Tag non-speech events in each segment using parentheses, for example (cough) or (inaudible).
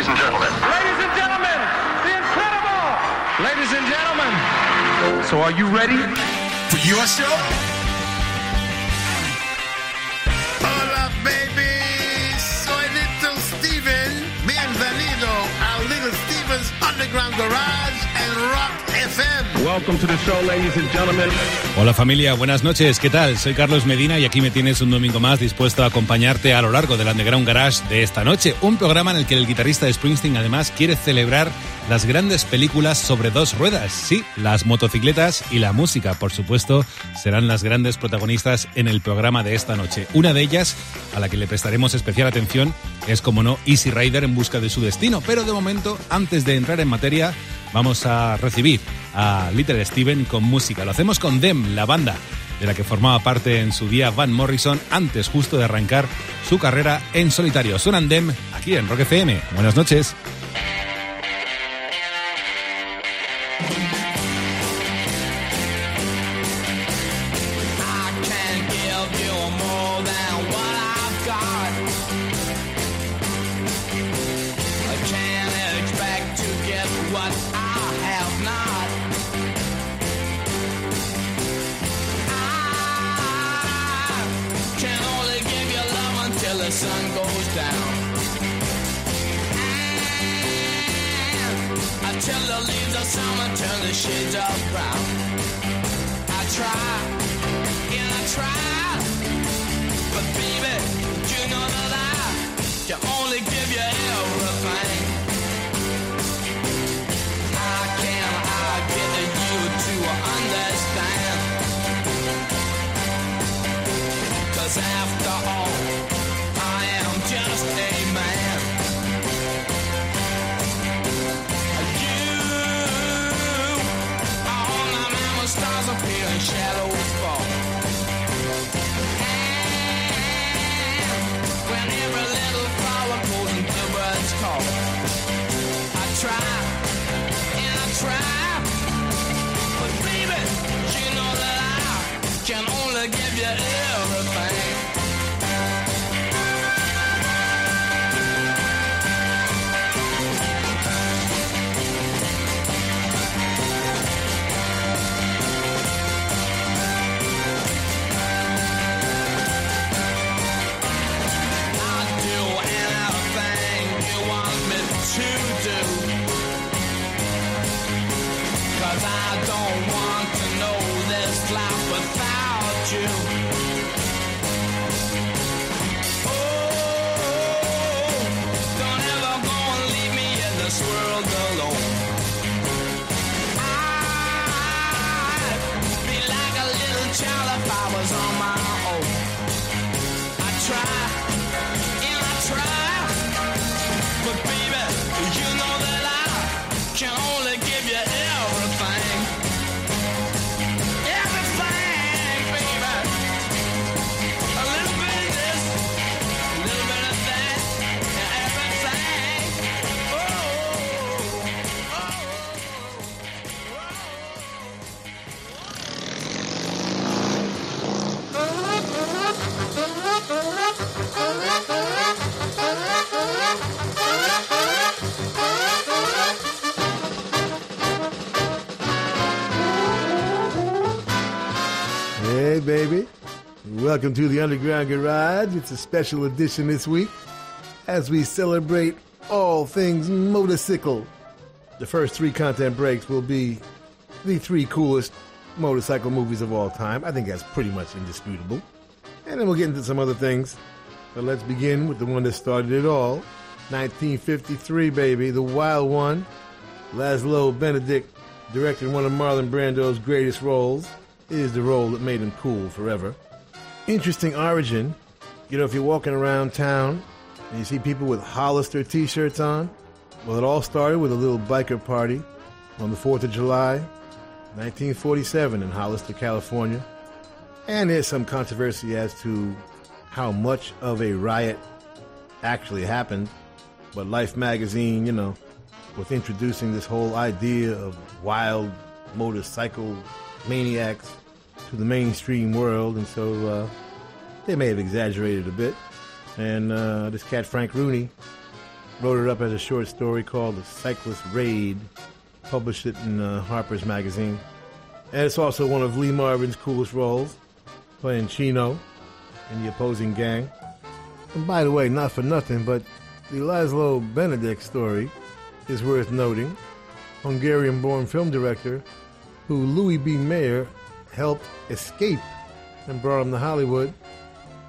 Ladies and gentlemen. Ladies and gentlemen, the incredible. Ladies and gentlemen. So are you ready? For your show? Underground Garage and Rock FM. Welcome to the show, ladies and gentlemen. Hola familia, buenas noches, ¿qué tal? Soy Carlos Medina y aquí me tienes un domingo más dispuesto a acompañarte a lo largo del Underground Garage de esta noche, un programa en el que el guitarrista de Springsteen además quiere celebrar las grandes películas sobre dos ruedas, sí, las motocicletas y la música, por supuesto, serán las grandes protagonistas en el programa de esta noche. Una de ellas, a la que le prestaremos especial atención, es como no Easy Rider en busca de su destino, pero de momento, antes de entrar en materia, vamos a recibir a Little Steven con música. Lo hacemos con Dem, la banda de la que formaba parte en su día Van Morrison antes justo de arrancar su carrera en solitario. Suenan Dem aquí en Rock FM. Buenas noches. Welcome to the Underground Garage. It's a special edition this week as we celebrate all things motorcycle. The first three content breaks will be the three coolest motorcycle movies of all time. I think that's pretty much indisputable. And then we'll get into some other things. But let's begin with the one that started it all 1953, baby, The Wild One. Laszlo Benedict directed one of Marlon Brando's greatest roles. It is the role that made him cool forever. Interesting origin. You know, if you're walking around town and you see people with Hollister t shirts on, well, it all started with a little biker party on the 4th of July, 1947, in Hollister, California. And there's some controversy as to how much of a riot actually happened. But Life magazine, you know, was introducing this whole idea of wild motorcycle maniacs to the mainstream world, and so uh, they may have exaggerated a bit. And uh, this cat Frank Rooney wrote it up as a short story called The Cyclist Raid, published it in uh, Harper's Magazine. And it's also one of Lee Marvin's coolest roles, playing Chino in the opposing gang. And by the way, not for nothing, but the Laszlo Benedict story is worth noting. Hungarian born film director who Louis B. Mayer helped escape and brought him to Hollywood,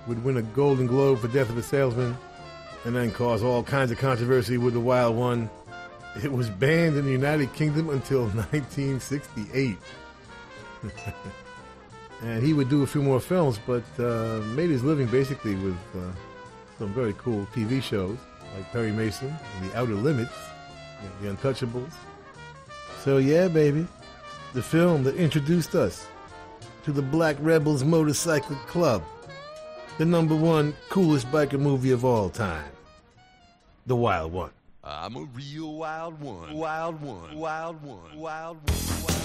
would win a Golden Globe for Death of a Salesman, and then cause all kinds of controversy with The Wild One. It was banned in the United Kingdom until (laughs) 1968. (laughs) and he would do a few more films, but uh, made his living basically with uh, some very cool TV shows like Perry Mason and The Outer Limits, The Untouchables. So yeah, baby, the film that introduced us to the Black Rebels Motorcycle Club, the number one coolest biker movie of all time, The Wild One. I'm a real wild one. Wild one. Wild one. Wild one.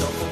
Gonna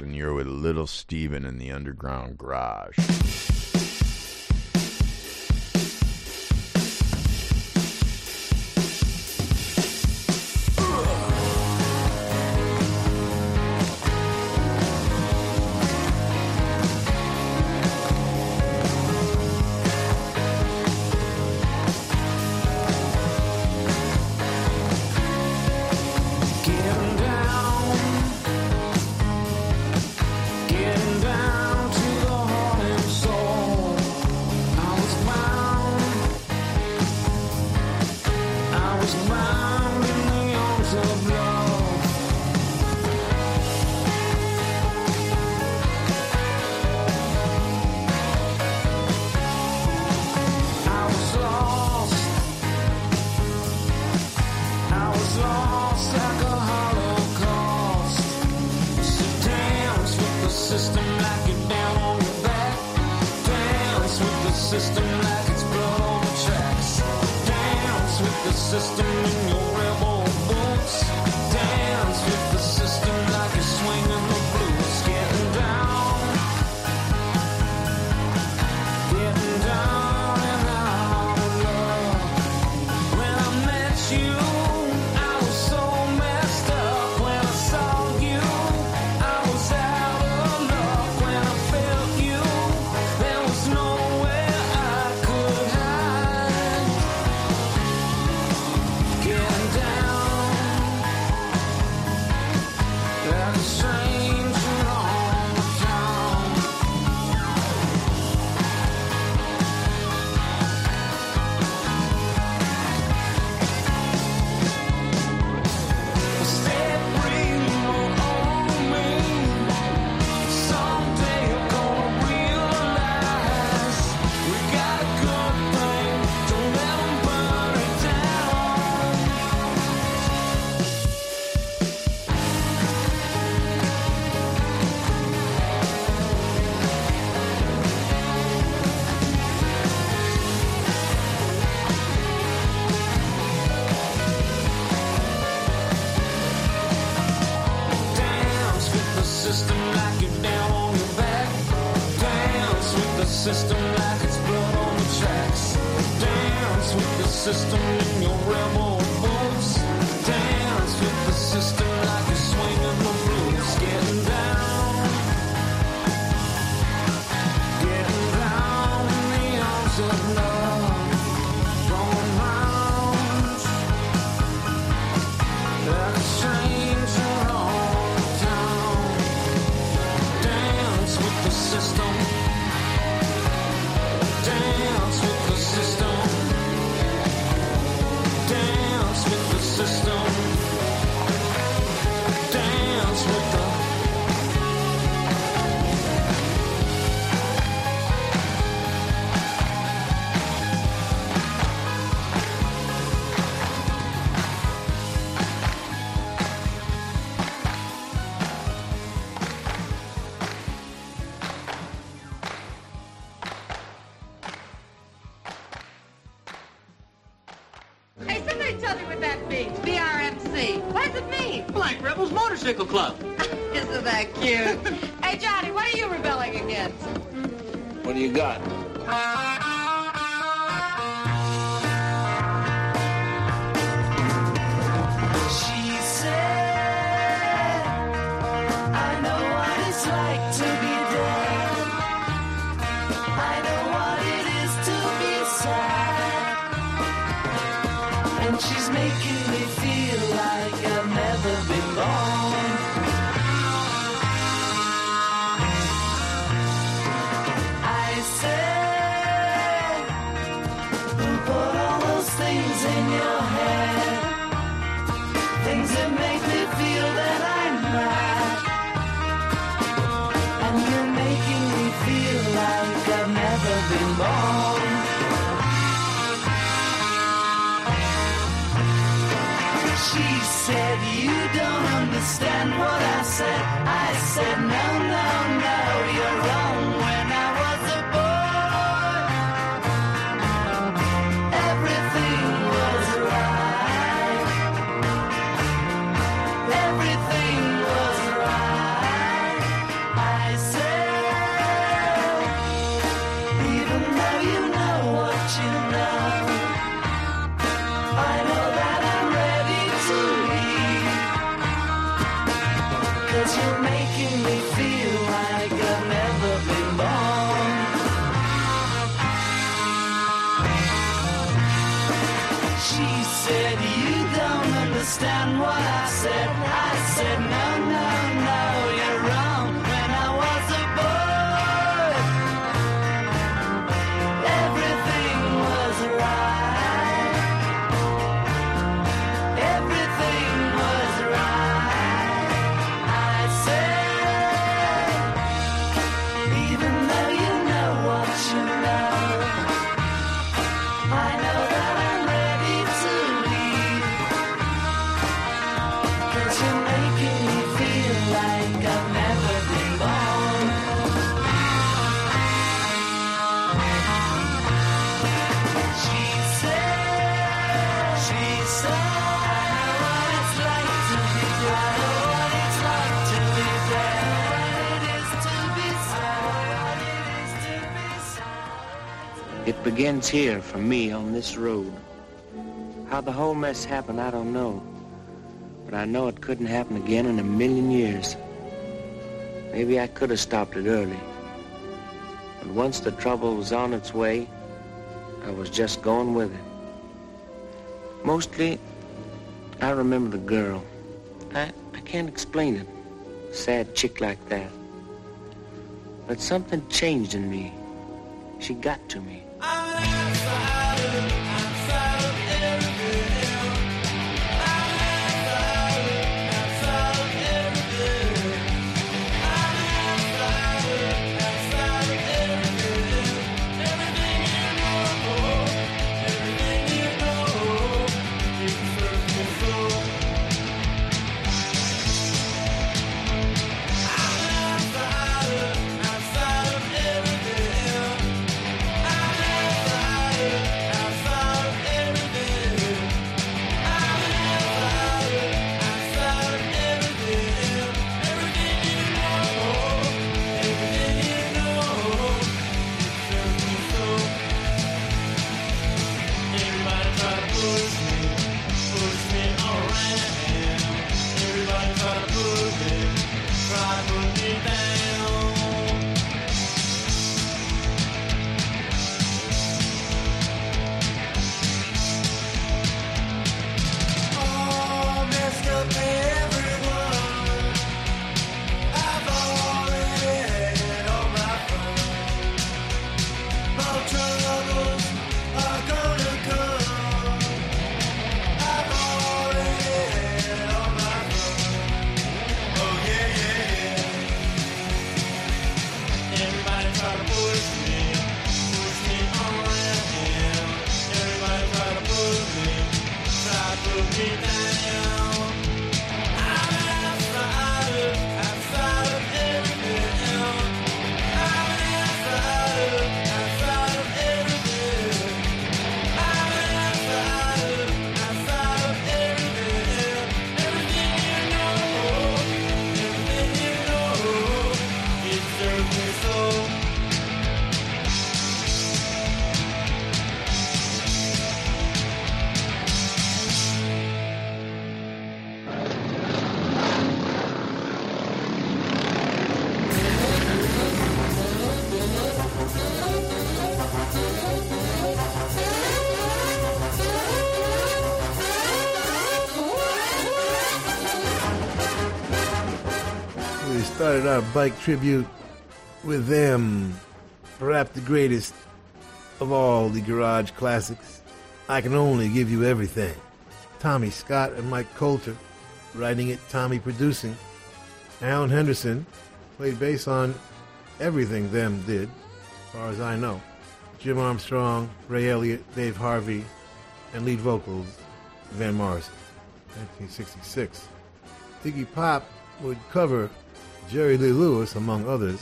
And you're with Little Steven in the Underground Garage. Begins here for me on this road. How the whole mess happened, I don't know. But I know it couldn't happen again in a million years. Maybe I could have stopped it early. But once the trouble was on its way, I was just going with it. Mostly, I remember the girl. I, I can't explain it. Sad chick like that. But something changed in me. She got to me. Our bike tribute with them, perhaps the greatest of all the garage classics. I can only give you everything. Tommy Scott and Mike Coulter writing it, Tommy producing. Alan Henderson played bass on everything them did, as far as I know. Jim Armstrong, Ray Elliott, Dave Harvey, and lead vocals Van Morrison, 1966. Iggy Pop would cover Jerry Lee Lewis, among others,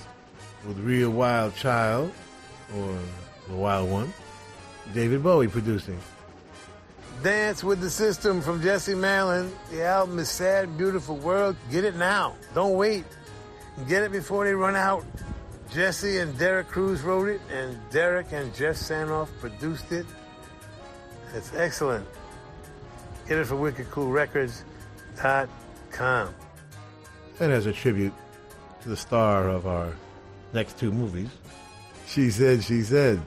with Real Wild Child, or The Wild One. David Bowie producing. Dance with the System from Jesse Malin. The album is Sad, Beautiful World. Get it now. Don't wait. Get it before they run out. Jesse and Derek Cruz wrote it, and Derek and Jeff Sanoff produced it. It's excellent. Get it for wickedcoolrecords.com. And as a tribute to the star of our next two movies, She Said, She Said,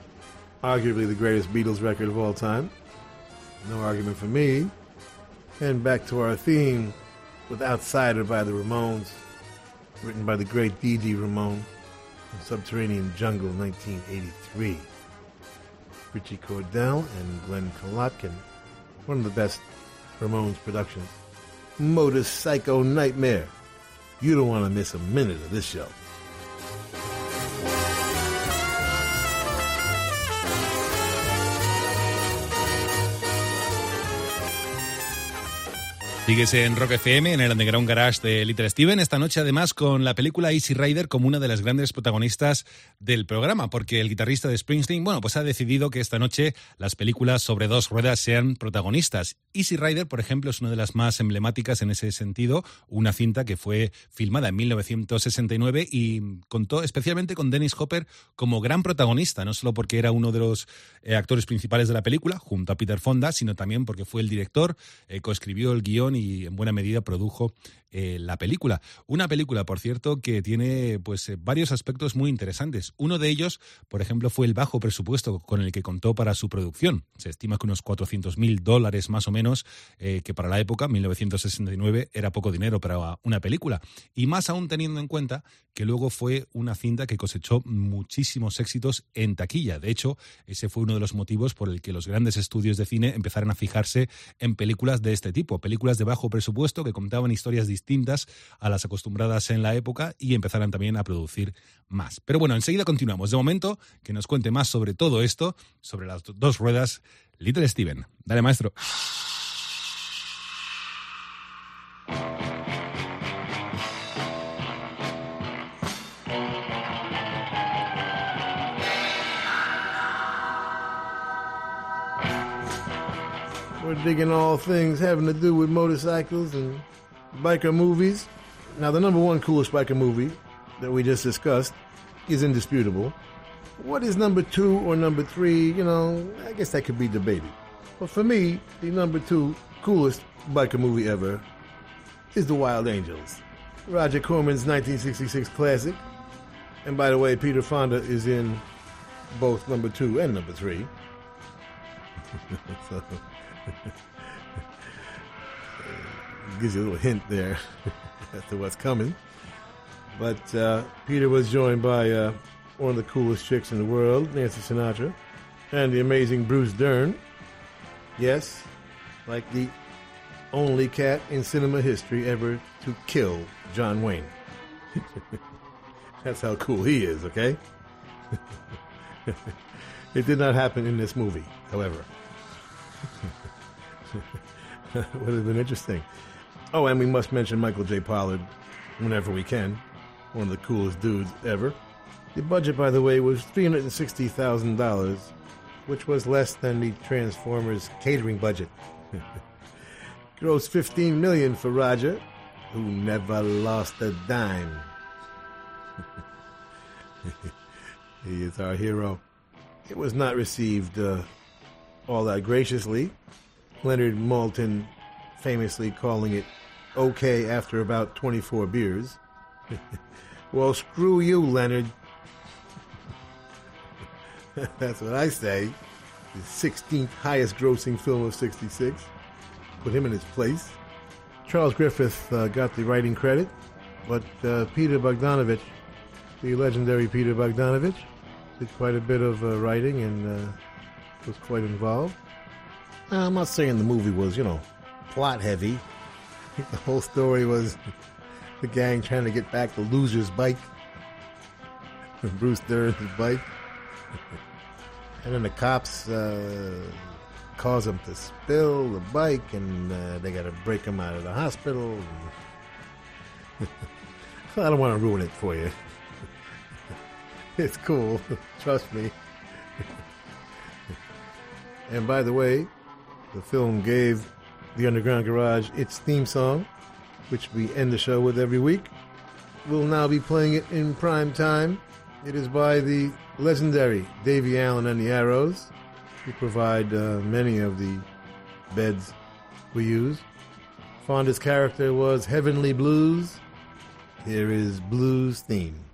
arguably the greatest Beatles record of all time. No argument for me. And back to our theme with Outsider by the Ramones, written by the great Dee Dee Ramone in Subterranean Jungle 1983. Ritchie Cordell and Glen Kolotkin, one of the best Ramones productions. Motor Psycho Nightmare. You don't want to miss a minute of this show. Sigues en Rock FM, en el Underground Garage de Little Steven. Esta noche, además, con la película Easy Rider como una de las grandes protagonistas del programa, porque el guitarrista de Springsteen, bueno, pues ha decidido que esta noche las películas sobre dos ruedas sean protagonistas. Easy Rider, por ejemplo, es una de las más emblemáticas en ese sentido, una cinta que fue filmada en 1969 y contó especialmente con Dennis Hopper como gran protagonista, no solo porque era uno de los eh, actores principales de la película, junto a Peter Fonda, sino también porque fue el director, eh, coescribió el guion y en buena medida produjo eh, la película. Una película, por cierto, que tiene pues eh, varios aspectos muy interesantes. Uno de ellos, por ejemplo, fue el bajo presupuesto con el que contó para su producción. Se estima que unos 400 mil dólares más o menos, eh, que para la época, 1969, era poco dinero para una película. Y más aún teniendo en cuenta que luego fue una cinta que cosechó muchísimos éxitos en taquilla. De hecho, ese fue uno de los motivos por el que los grandes estudios de cine empezaron a fijarse en películas de este tipo, películas de bajo presupuesto que contaban historias distintas a las acostumbradas en la época y empezaran también a producir más. Pero bueno, enseguida continuamos. De momento, que nos cuente más sobre todo esto, sobre las dos ruedas, Little Steven. Dale, maestro. We're digging all things having to do with motorcycles and biker movies. Now, the number one coolest biker movie that we just discussed is indisputable. What is number two or number three? You know, I guess that could be debated. But for me, the number two coolest biker movie ever is The Wild Angels. Roger Corman's 1966 classic. And by the way, Peter Fonda is in both number two and number three. (laughs) so, (laughs) gives you a little hint there (laughs) as to what's coming. But uh, Peter was joined by uh, one of the coolest chicks in the world, Nancy Sinatra, and the amazing Bruce Dern. Yes, like the only cat in cinema history ever to kill John Wayne. (laughs) That's how cool he is, okay? (laughs) it did not happen in this movie, however. would have been interesting. Oh, and we must mention Michael J. Pollard whenever we can. One of the coolest dudes ever. The budget, by the way, was $360,000, which was less than the Transformers catering budget. (laughs) Gross 15 million for Roger, who never lost a dime. (laughs) he is our hero. It was not received uh, all that graciously. Leonard Maltin famously calling it okay after about 24 beers. (laughs) well, screw you, Leonard. (laughs) That's what I say. The 16th highest grossing film of 66. Put him in his place. Charles Griffith uh, got the writing credit, but uh, Peter Bogdanovich, the legendary Peter Bogdanovich, did quite a bit of uh, writing and uh, was quite involved. Now, I'm not saying the movie was, you know, plot heavy. (laughs) The whole story was (laughs) the gang trying to get back the loser's bike, (laughs) Bruce Dern's bike. and then the cops uh, cause them to spill the bike, and uh, they got to break him out of the hospital. I don't want to ruin it for you. it's cool, trust me. and by the way, the film gave the Underground Garage its theme song, which we end the show with every week. We'll now be playing it in prime time. It is by the legendary Davie Allan and the Arrows, who provide uh, many of the beds we use. Fonda's character was Heavenly Blues. Here is Blues theme.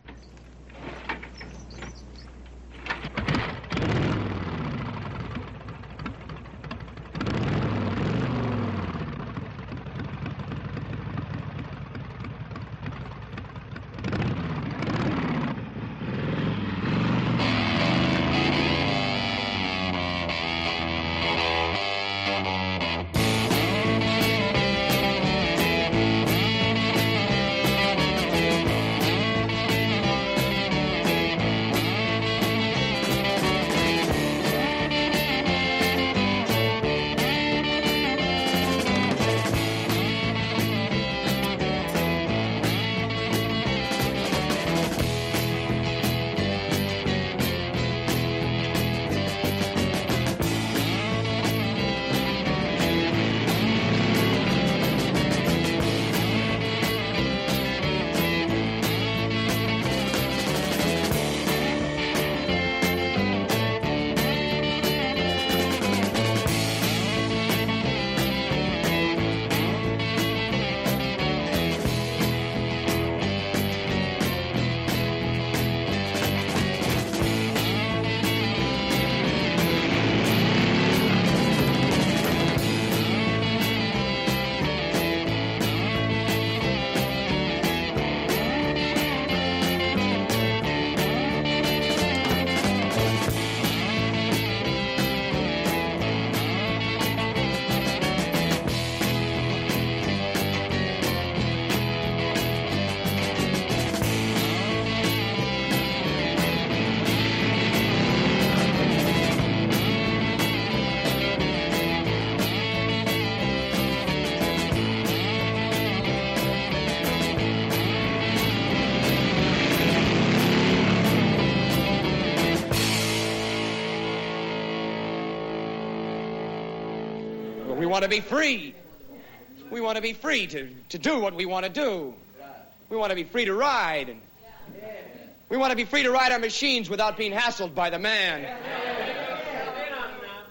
Want to be free. We want to be free to, to do what we want to do. We want to be free to ride. And we want to be free to ride our machines without being hassled by the man.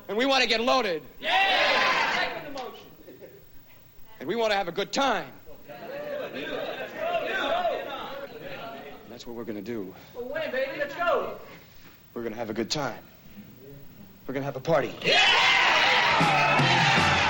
And we want to get loaded. And we want to have a good time. And that's what we're going to do. Well, when, baby? Let's go. We're going to have a good time. We're going to have a party. Ever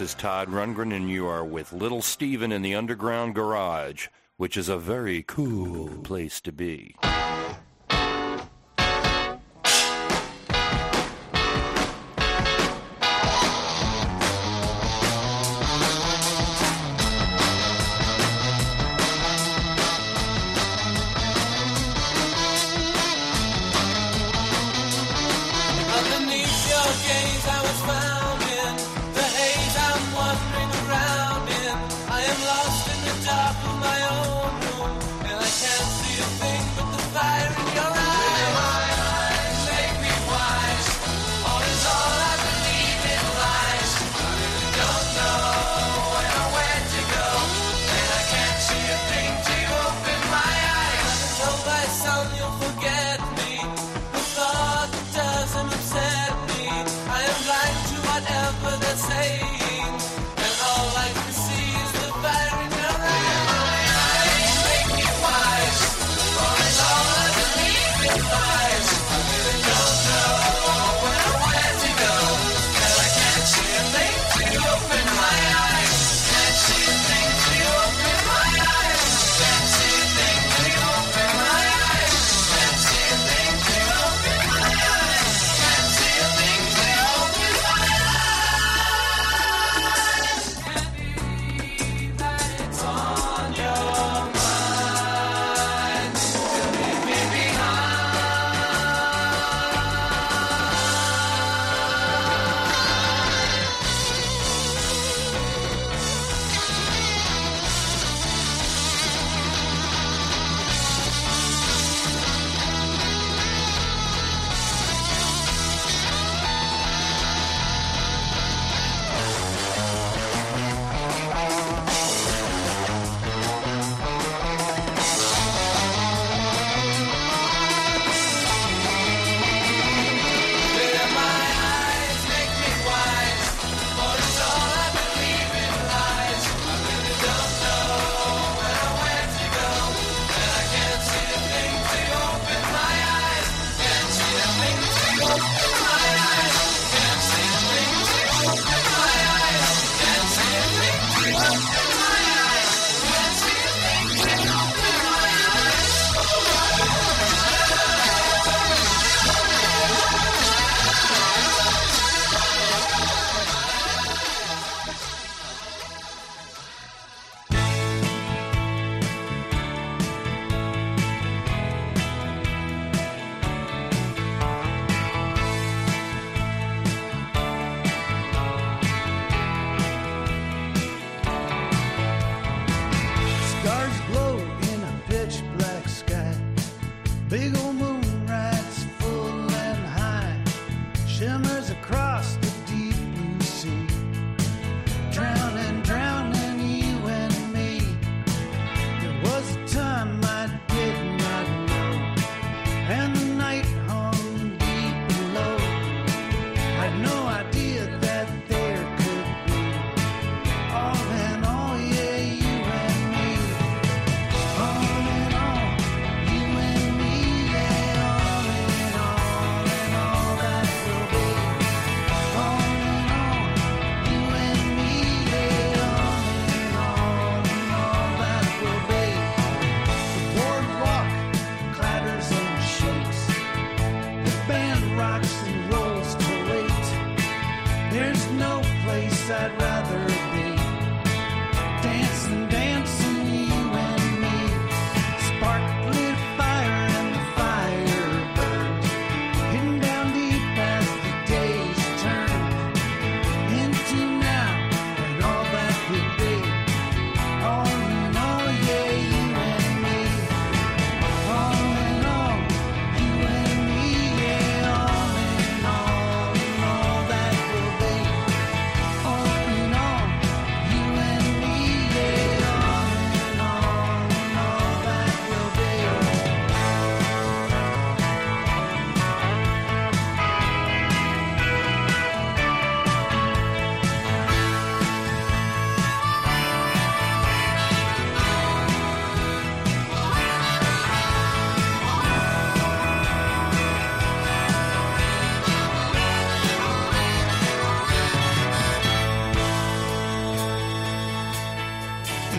This is Todd Rundgren, and you are with Little Steven in the Underground Garage, which is a very cool place to be.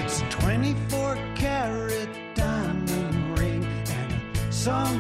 It's a 24 karat diamond ring and a song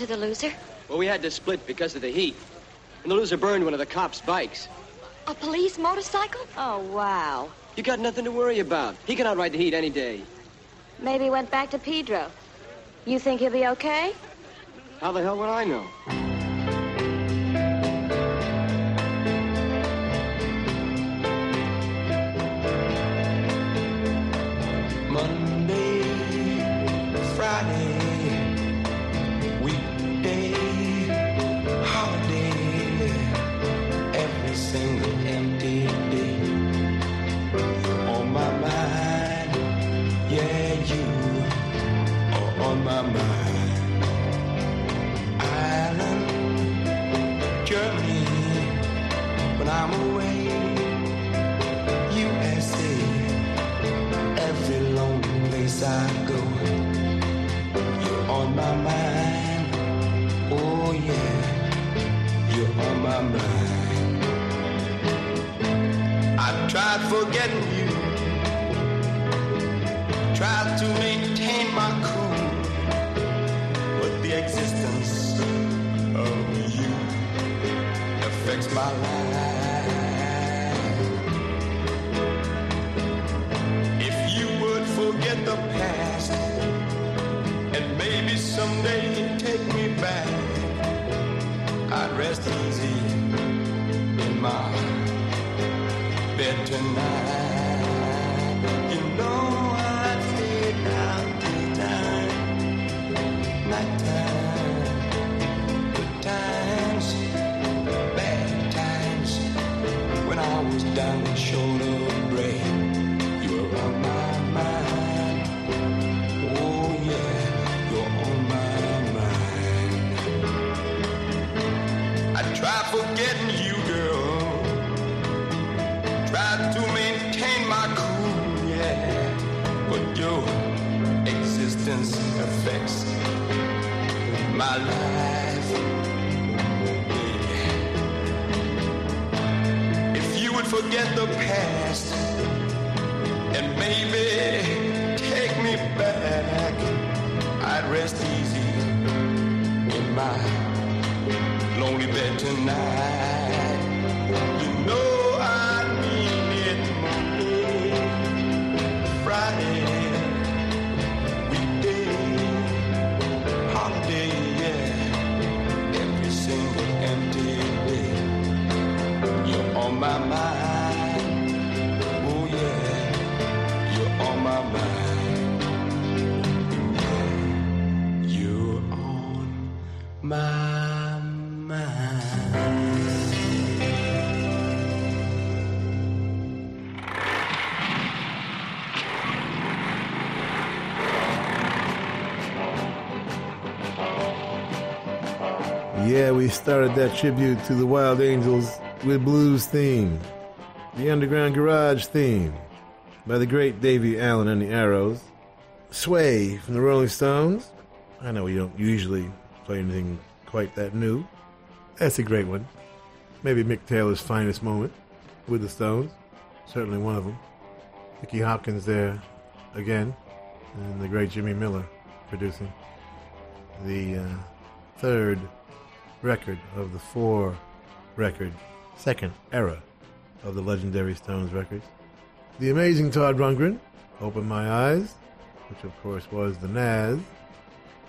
to the loser? Well, we had to split because of the heat. And the loser burned one of the cops' bikes. A police motorcycle? Oh, wow. You got nothing to worry about. He can outride the heat any day. Maybe he went back to Pedro. You think he'll be okay? How the hell would I know? my mind. I tried forgetting you, tried to maintain my cool, but the existence of you affects my life. If you would forget the past, and maybe someday take me I'd rest easy in my bed tonight. Life. If you would forget the past and maybe take me back, I'd rest easy in my lonely bed tonight. You know Yeah, we started that tribute to the Wild Angels with Blues theme, the Underground Garage theme by the great Davie Allan and the Arrows, Sway from the Rolling Stones. I know we don't usually play anything quite that new. That's a great one. Maybe Mick Taylor's finest moment with the Stones. Certainly one of them. Nicky Hopkins there again, and the great Jimmy Miller producing the uh, third record of the four record second era of the legendary Stones records. The amazing Todd Rundgren, Open My Eyes, which of course was the Nazz,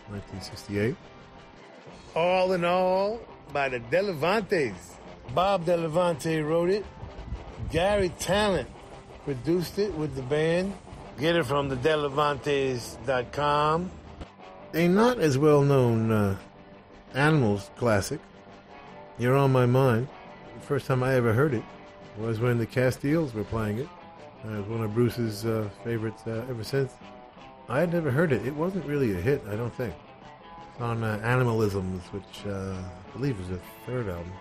1968. All in All by the Delevantes. Bob Delevante wrote it. Garry Tallent produced it with the band. Get it from the Delevantes.com. A not as well known uh, Animals classic. You're on my mind. First time I ever heard it was when the Castiles were playing it. Uh, it was one of Bruce's uh, favorites uh, ever since. I had never heard it. It wasn't really a hit, I don't think. It's on uh, Animalisms, which uh, I believe is the third album.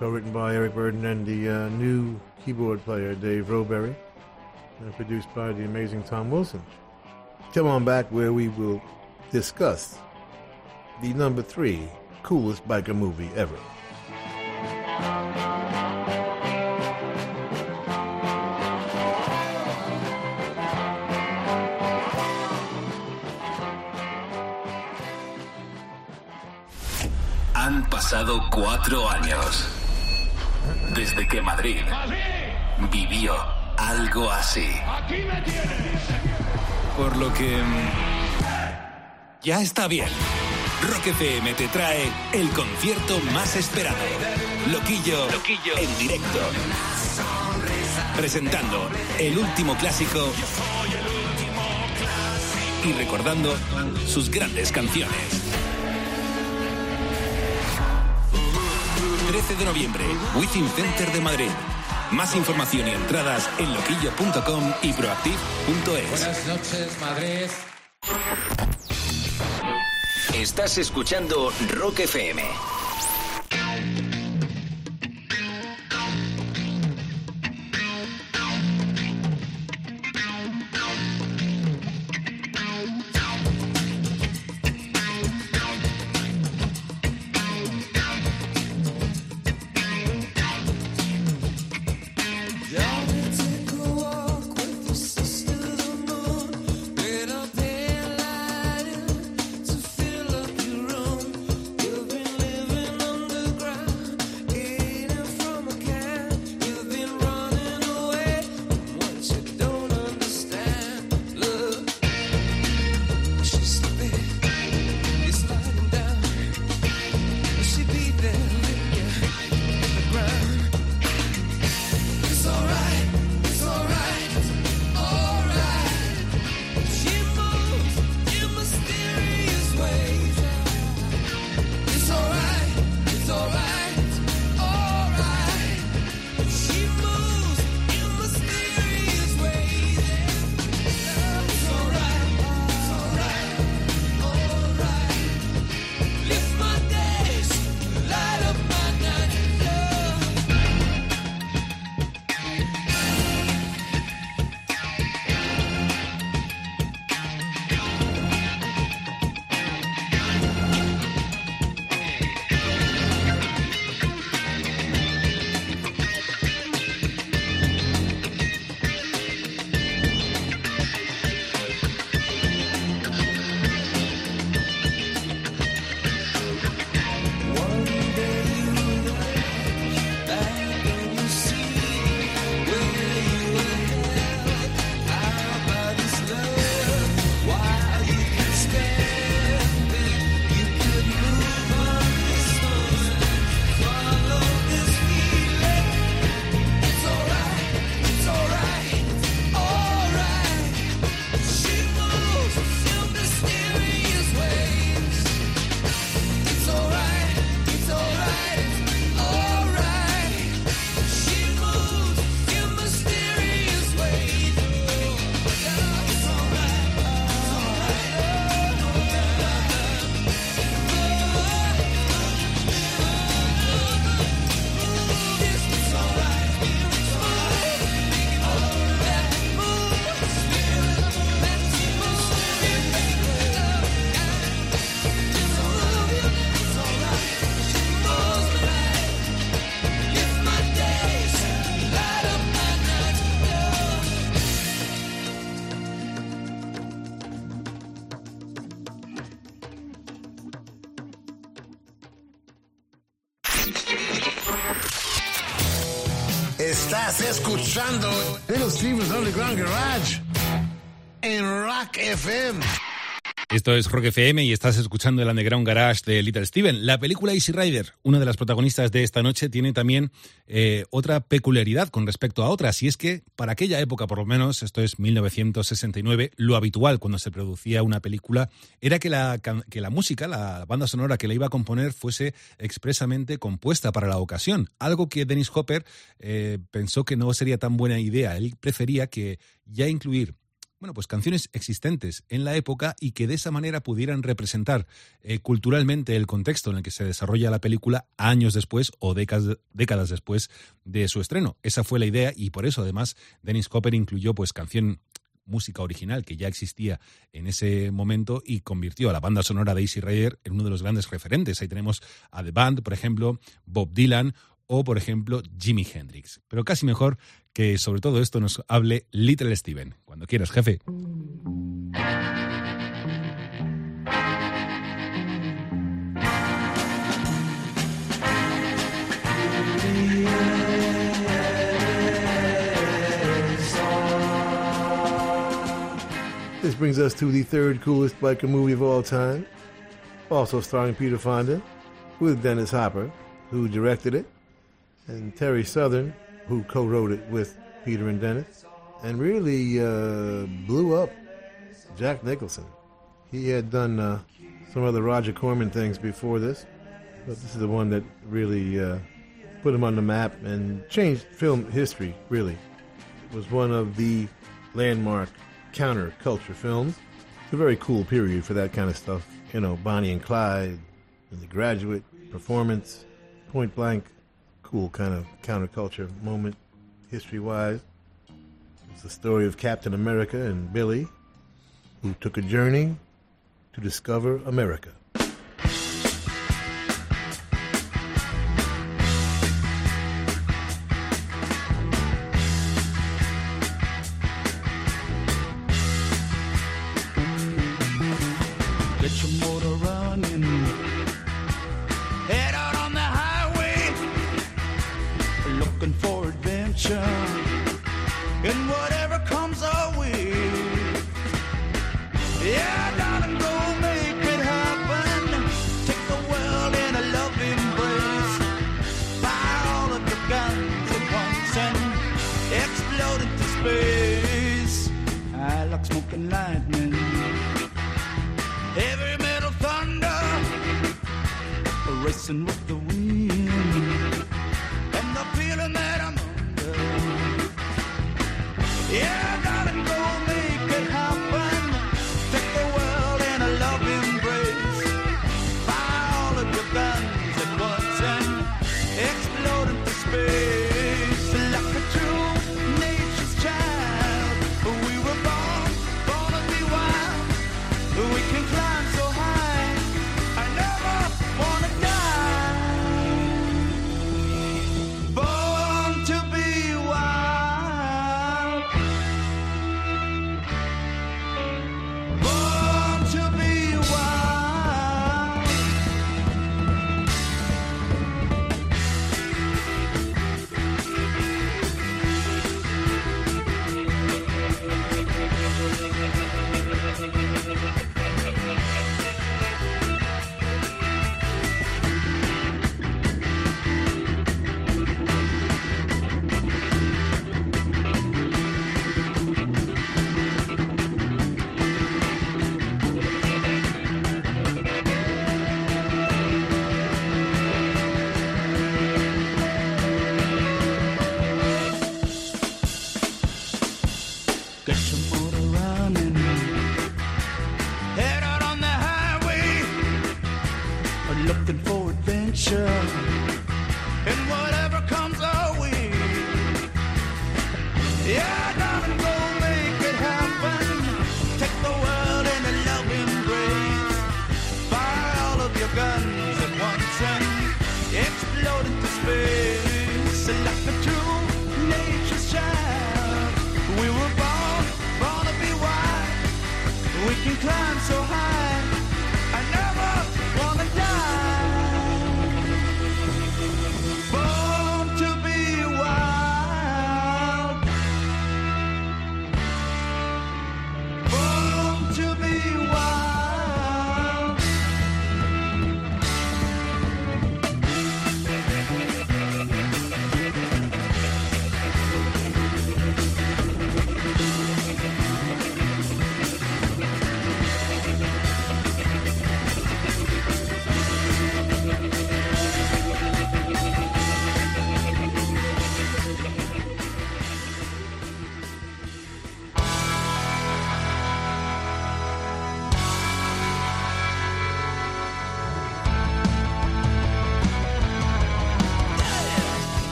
Co-written by Eric Burdon and the new keyboard player Dave Rowberry. And produced by the amazing Tom Wilson. Come on back where we will discuss the number three coolest biker movie ever. Han pasado cuatro años desde que Madrid vivió algo así. Por lo que... mm, Ya está bien. Rock FM te trae el concierto más esperado. Loquillo, en directo. Presentando el último clásico y recordando sus grandes canciones. 13 de noviembre, Within Center de Madrid. Más información y entradas en loquillo.com y proactive.es. Buenas noches, Madrid. Estás escuchando Rock FM. Escuchando Little Steven's Underground Garage en Rock FM. Esto es Rock FM y estás escuchando el Underground Garage de Little Steven. La película Easy Rider, una de las protagonistas de esta noche, tiene también eh, otra peculiaridad con respecto a otras, y es que para aquella época, por lo menos, esto es 1969, lo habitual cuando se producía una película era que la, que la música, la banda sonora que la iba a componer, fuese expresamente compuesta para la ocasión, algo que Dennis Hopper eh, pensó que no sería tan buena idea. Él prefería que ya incluir bueno, pues canciones existentes en la época y que de esa manera pudieran representar eh, culturalmente el contexto en el que se desarrolla la película años después o décadas, décadas después de su estreno. Esa fue la idea y por eso además Dennis Hopper incluyó pues canción música original que ya existía en ese momento y convirtió a la banda sonora de Easy Rider en uno de los grandes referentes. Ahí tenemos a The Band, por ejemplo, Bob Dylan o, por ejemplo, Jimi Hendrix. Pero casi mejor que sobre todo esto nos hable Little Steven. Cuando quieras, jefe. This brings us to the third coolest biker movie of all time, also starring Peter Fonda, with Dennis Hopper, who directed it, and Terry Southern, who co-wrote it with Peter and Dennis, and really uh, blew up Jack Nicholson. He had done uh, some other Roger Corman things before this, but this is the one that really uh, put him on the map and changed film history. Really, it was one of the landmark counterculture films. It's a very cool period for that kind of stuff. You know, Bonnie and Clyde, and The Graduate, Performance, Point Blank, cool kind of counterculture moment, history wise. It's the story of Captain America and Billy, who took a journey to discover America. For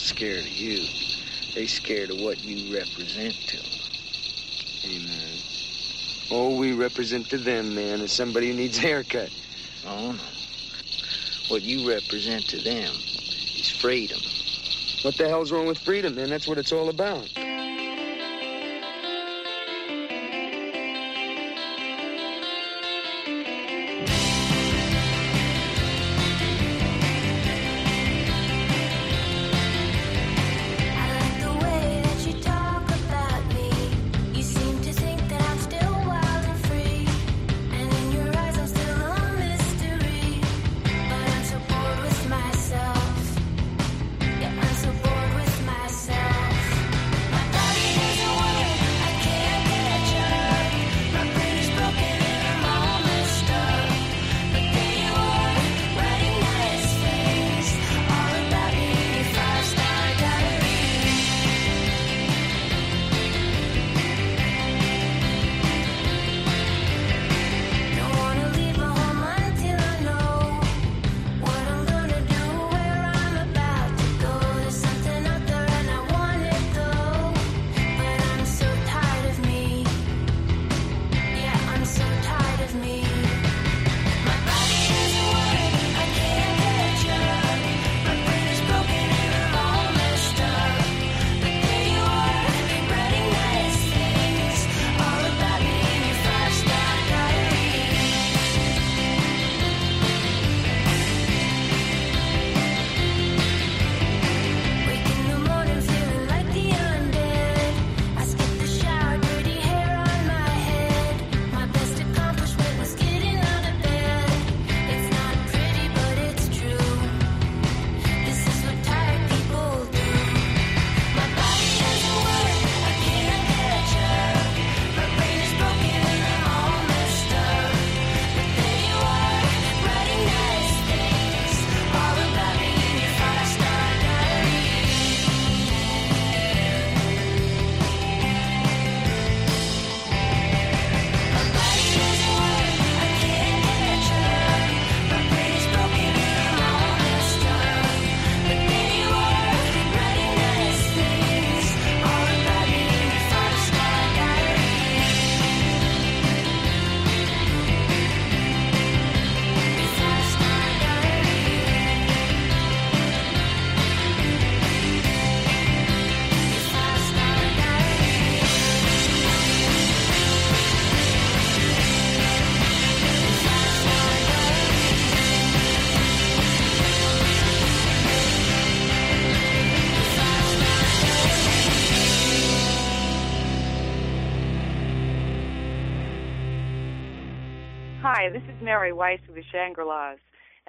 not scared of you. They scared of what you represent to them. Amen. All we represent to them, man, is somebody who needs a haircut. Oh, no. What you represent to them is freedom. What the hell's wrong with freedom, man? That's what it's all about.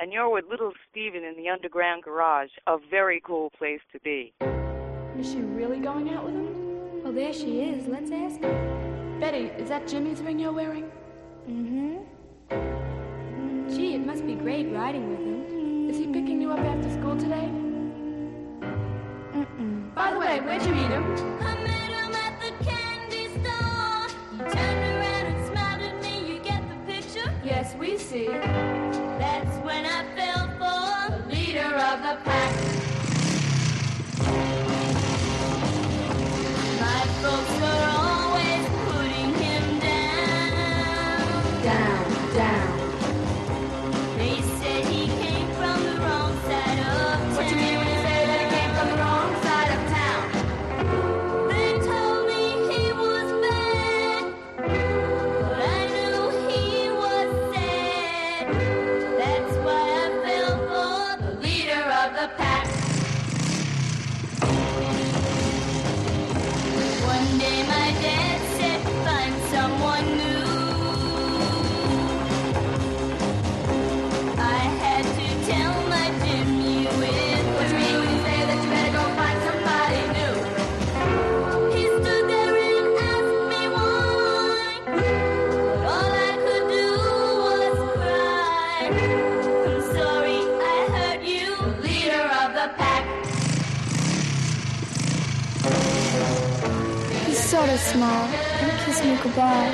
And you're with Little Steven in the Underground Garage, a very cool place to be. Is she really going out with him? Well, there she is. Let's ask her. Betty, is that Jimmy's ring you're wearing? Mm-hmm. Gee, it must be great riding with him. Is he picking you up after school today? Mm-mm. By the way, where'd you meet him? I met him at the candy store. He turned around and smiled at me. You get the picture? Yes, we see. Pack. Smiled and kissed me goodbye.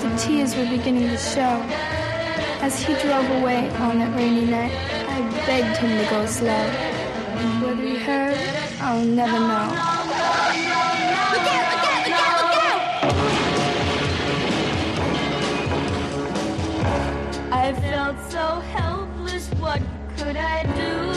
The tears were beginning to show. As he drove away on that rainy night, I begged him to go slow. Whether he heard, I'll never know. Look out, look out, look out, look out! I felt so helpless, what could I do?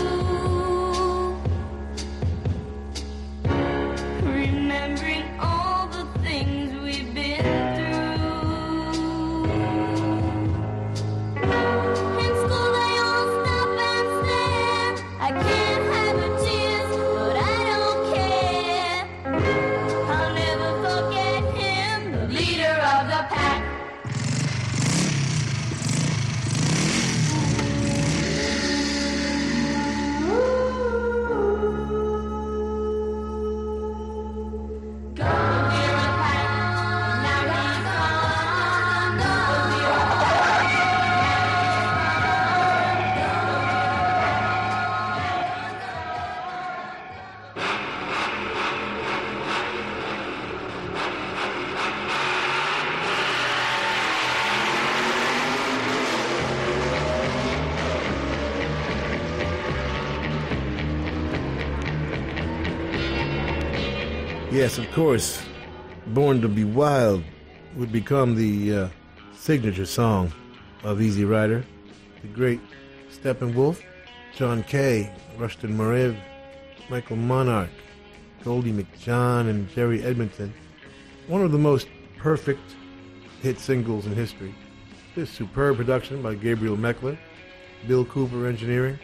Of course. Born to be Wild would become the uh, signature song of Easy Rider. The great Steppenwolf, John Kay, Rushton Moreve, Michael Monarch, Goldie McJohn, and Jerry Edmonton. One of the most perfect hit singles in history. This superb production by Gabriel Mekler, Bill Cooper engineering,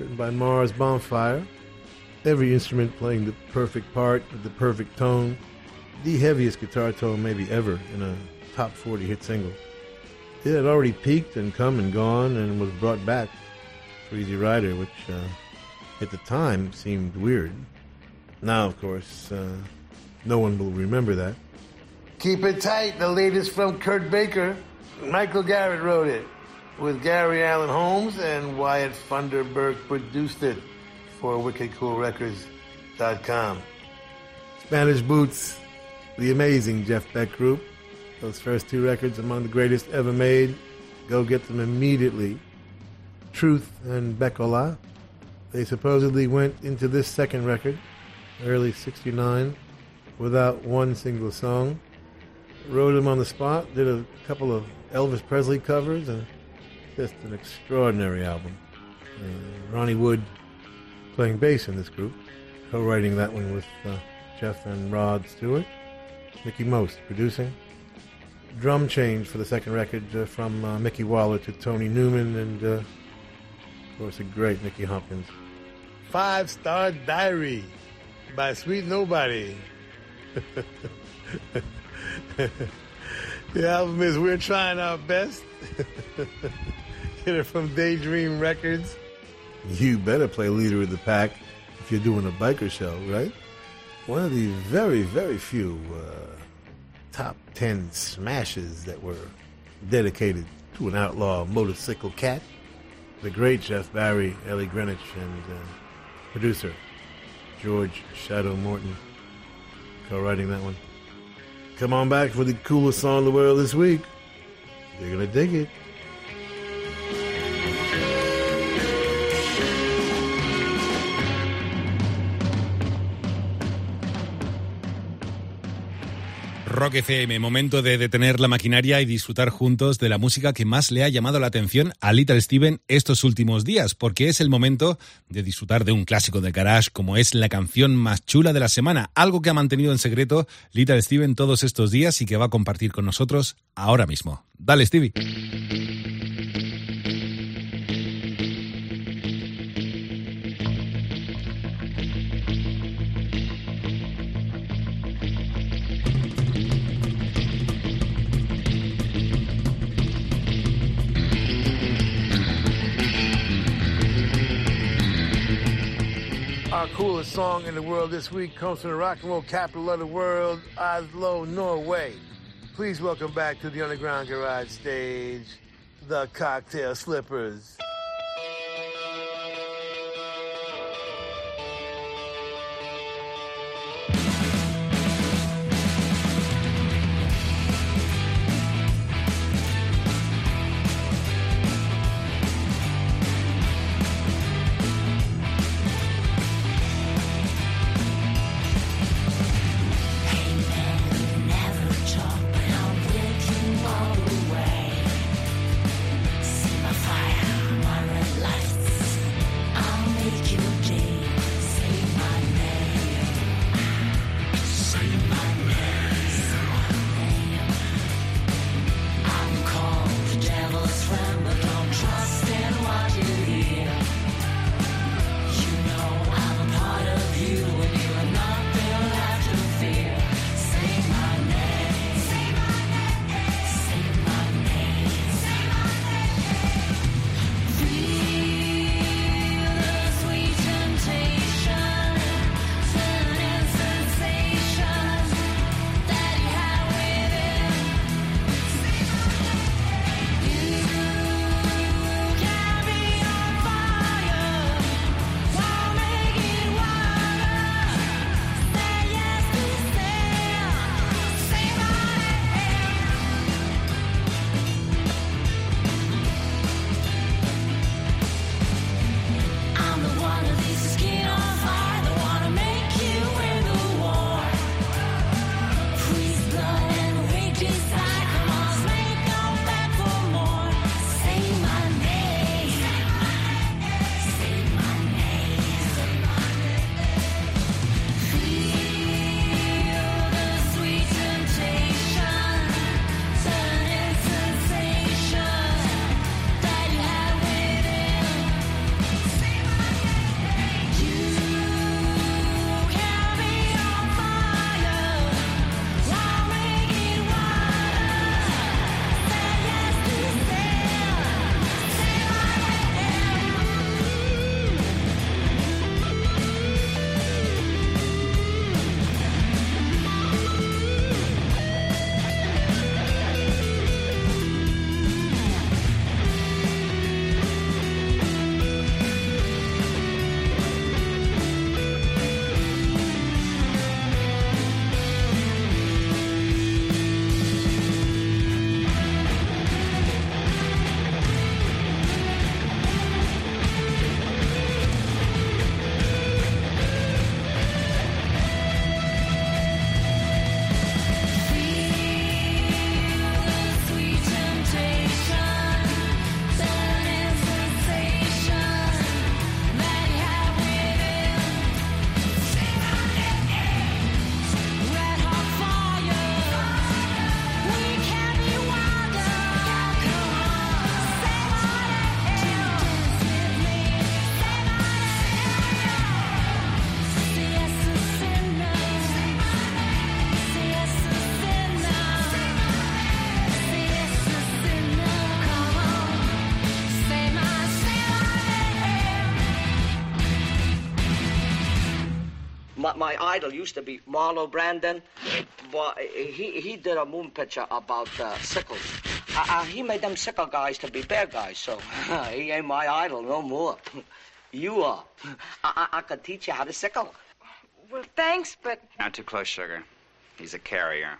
written by Mars Bonfire. Every instrument playing the perfect part with the perfect tone. The heaviest guitar tone maybe ever in a top 40 hit single. It had already peaked and come and gone and was brought back for Easy Rider, which uh, at the time seemed weird. Now, of course, uh, no one will remember that. Keep it tight, the latest from Kurt Baker. Michael Garrett wrote it, with Gary Allen Holmes and Wyatt Funderburk produced it for WickedCoolRecords.com. Spanish Boots, the amazing Jeff Beck Group. Those first two records among the greatest ever made. Go get them immediately. Truth and Beck-Ola. They supposedly went into this second record, early 69, without one single song. Wrote them on the spot, did a couple of Elvis Presley covers, and just an extraordinary album. Uh, Ronnie Wood playing bass in this group, co-writing that one with uh, Jeff and Rod Stewart. Mickie Most producing. Drum change for the second record uh, from uh, Mickey Waller to Tony Newman, and uh, of course a great Nicky Hopkins. Five Star Diary by Sweet Nobody. (laughs) The album is We're Trying Our Best. (laughs) Get it from Daydream Records. You better play leader of the pack if you're doing a biker show, right? One of the very, very few uh, top 10 smashes that were dedicated to an outlaw motorcycle cat. The great Jeff Barry, Ellie Greenwich, and uh, producer George Shadow Morton co-writing that one. Come on back for the coolest song in the world this week. You're gonna dig it. Rock FM, momento de detener la maquinaria y disfrutar juntos de la música que más le ha llamado la atención a Little Steven estos últimos días, porque es el momento de disfrutar de un clásico de garage como es la canción más chula de la semana, algo que ha mantenido en secreto Little Steven todos estos días y que va a compartir con nosotros ahora mismo. Dale, Stevie. Our coolest song in the world this week comes from the rock and roll capital of the world, Oslo, Norway. Please welcome back to the Underground Garage stage, the Cocktail Slippers. My, my idol used to be Marlo Brandon, but he he did a moon picture about uh, sickles. Uh, uh, he made them sickle guys to be bear guys, so (laughs) he ain't my idol no more. (laughs) You are. (laughs) I, I, I could teach you how to sickle. Well, thanks, but Not too close, sugar. He's a carrier.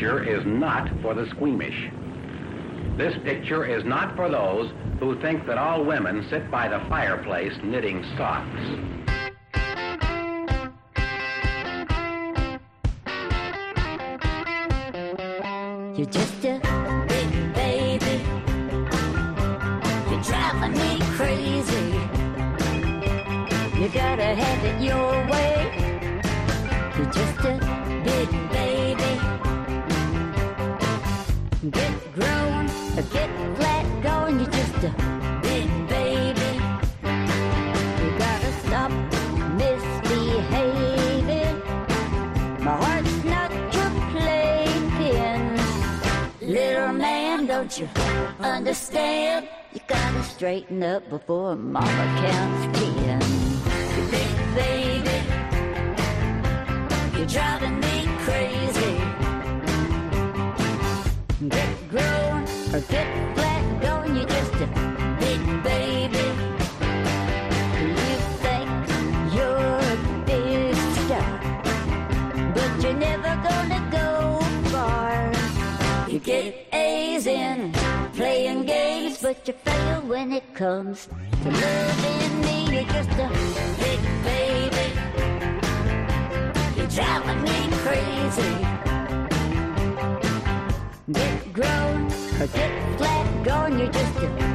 Picture is not for the squeamish. This picture is not for those who think that all women sit by the fireplace knitting socks. You're just a don't you understand? You gotta straighten up before mama counts ten. You big baby, you're driving me crazy. But you fail when it comes to loving me. You're just a big baby. You're driving me crazy. Get grown or get flat going. You're just a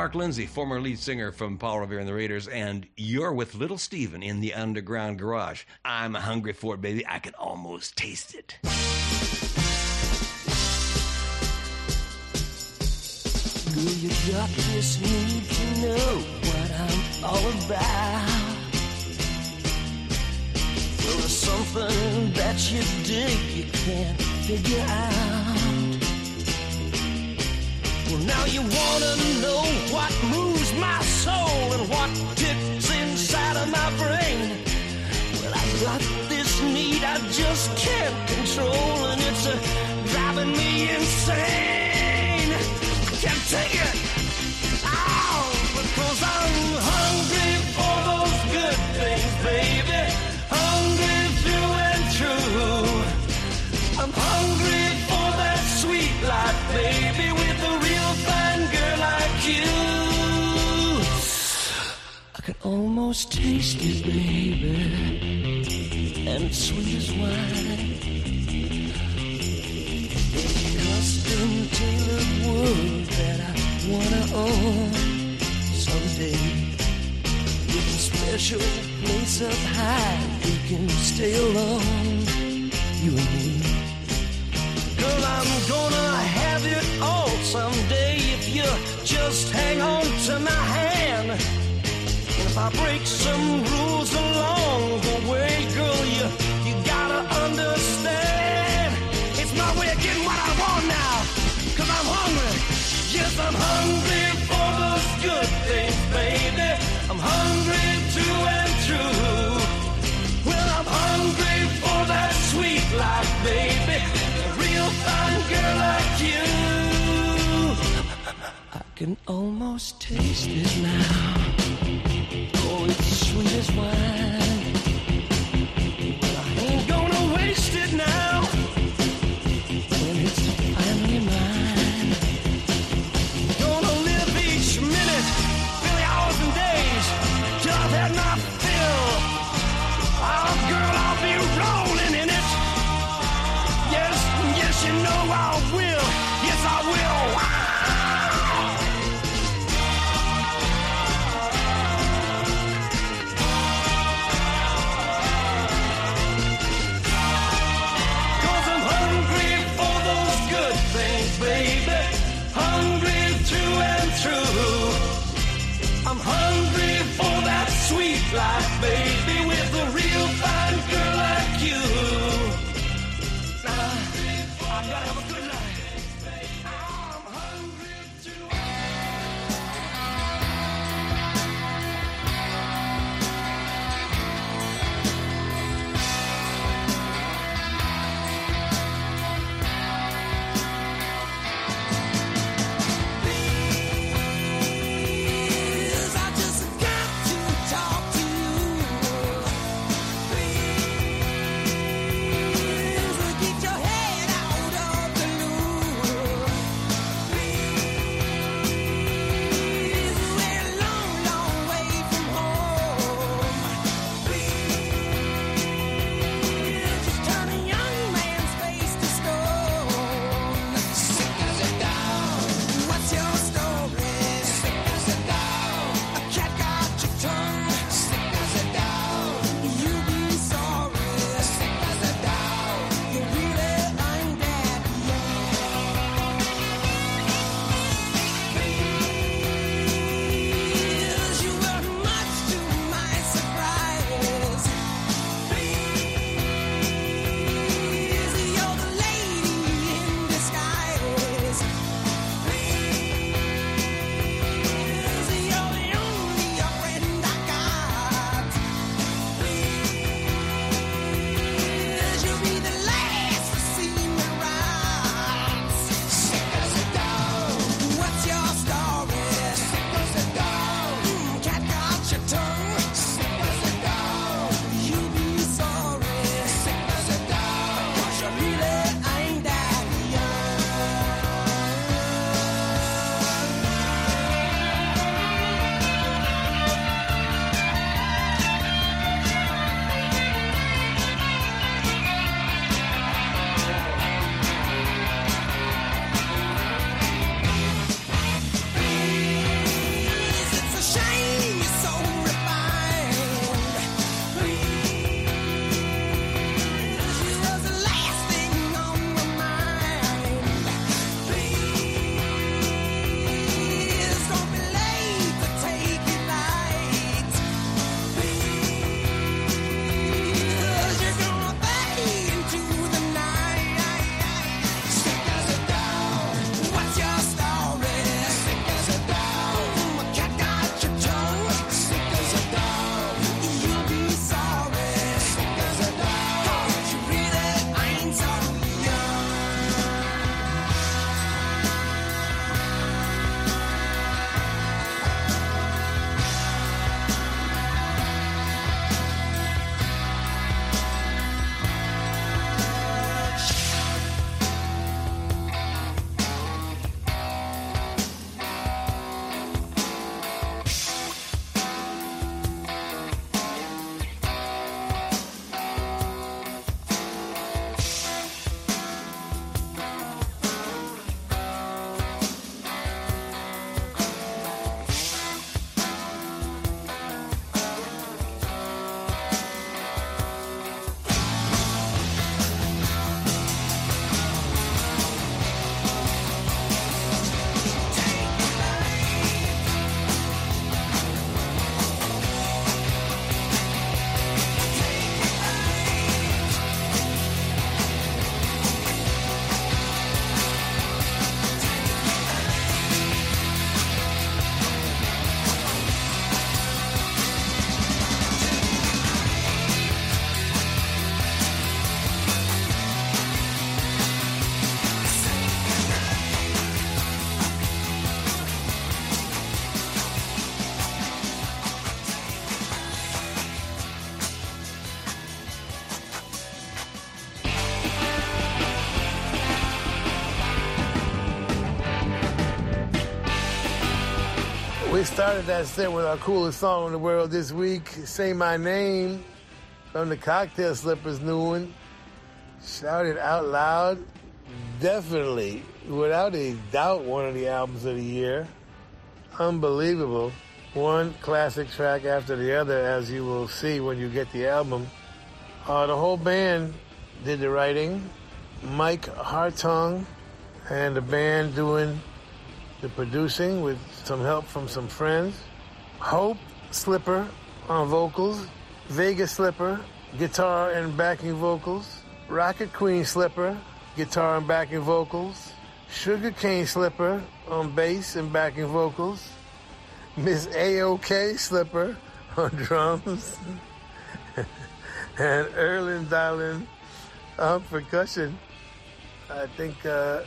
Mark Lindsay, former lead singer from Paul Revere and the Raiders, and you're with Little Steven in the Underground Garage. I'm hungry for it, baby. I can almost taste it. Girl, you got this need to know what I'm all about. Well, there's something that you dig you can't figure out. Well, now you wanna know what moves my soul and what ticks inside of my brain. Well, I've got this need I just can't control, and it's uh, driving me insane. I can't take it. I can almost taste it, baby, and it's sweet as wine. Custom tailored world that I wanna own someday. With a special place up high, we can stay alone, you and me. Girl, I'm gonna have it all someday if you just hang on to my hand. I break some rules along the way, girl, you you gotta understand. It's my way of getting what I want now. Cause I'm hungry. Yes, I'm hungry for those good things, baby. I'm hungry through and through. Well, I'm hungry for that sweet life, baby. A real fine girl like you. (laughs) I can almost taste it now. It's sweet as wine. Started that set with our coolest song in the world this week, Say My Name, from the Cocktail Slippers new one. Shout it out loud. Definitely, without a doubt, one of the albums of the year. Unbelievable. One classic track after the other, as you will see when you get the album. Uh, the whole band did the writing. Mike Hartung and the band doing the producing with some help from some friends. Hope Slipper on vocals. Vegas Slipper, guitar and backing vocals. Rocket Queen Slipper, guitar and backing vocals. Sugar Cane Slipper on bass and backing vocals. Miss A.O.K. Slipper on drums. (laughs) and Erlen Dylan on percussion. I think uh,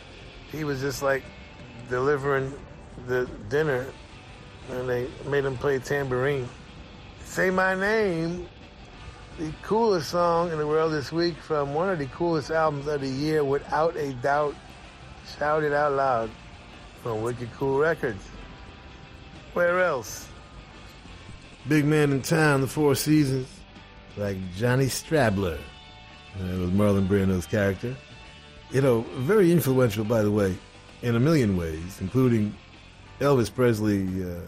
he was just like delivering the dinner and they made him play tambourine. Say My Name, the coolest song in the world this week from one of the coolest albums of the year, without a doubt. Shout it out loud from Wicked Cool Records. Where else? Big man in town, the Four Seasons, like Johnny Strabler. That was Marlon Brando's character. You know, very influential, by the way, in a million ways, including Elvis Presley uh,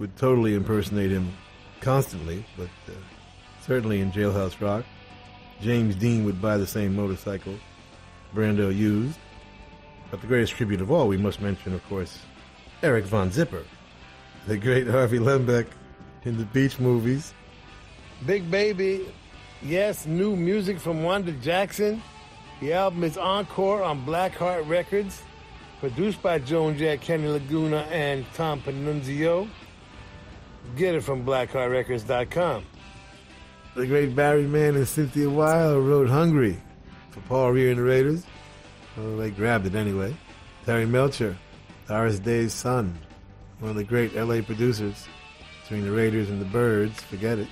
would totally impersonate him constantly, but uh, certainly in Jailhouse Rock. James Dean would buy the same motorcycle Brando used. But the greatest tribute of all, we must mention, of course, Eric Von Zipper, the great Harvey Lembeck in the Beach movies. Big Baby, yes, new music from Wanda Jackson. The album is Encore on Blackheart Records, produced by Joan Jett, Kenny Laguna, and Tom Panunzio. Get it from blackheartrecords.com. The great Barry Mann and Cynthia Weil wrote Hungry for Paul Revere and the Raiders. Well, they grabbed it anyway. Terry Melcher, Doris Day's son, one of the great LA producers between the Raiders and the Byrds, forget it.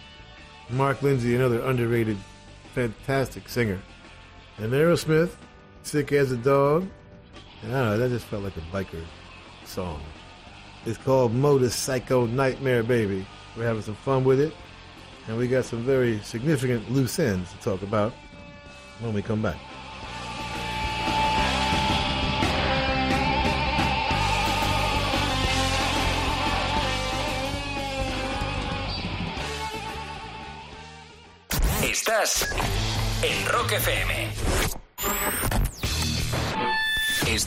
Mark Lindsay, another underrated, fantastic singer. And Aerosmith, Sick as a Dog. I don't know, that just felt like a biker song. It's called Motorcycle Nightmare Baby. We're having some fun with it. And we got some very significant loose ends to talk about when we come back. Estás en Rock FM.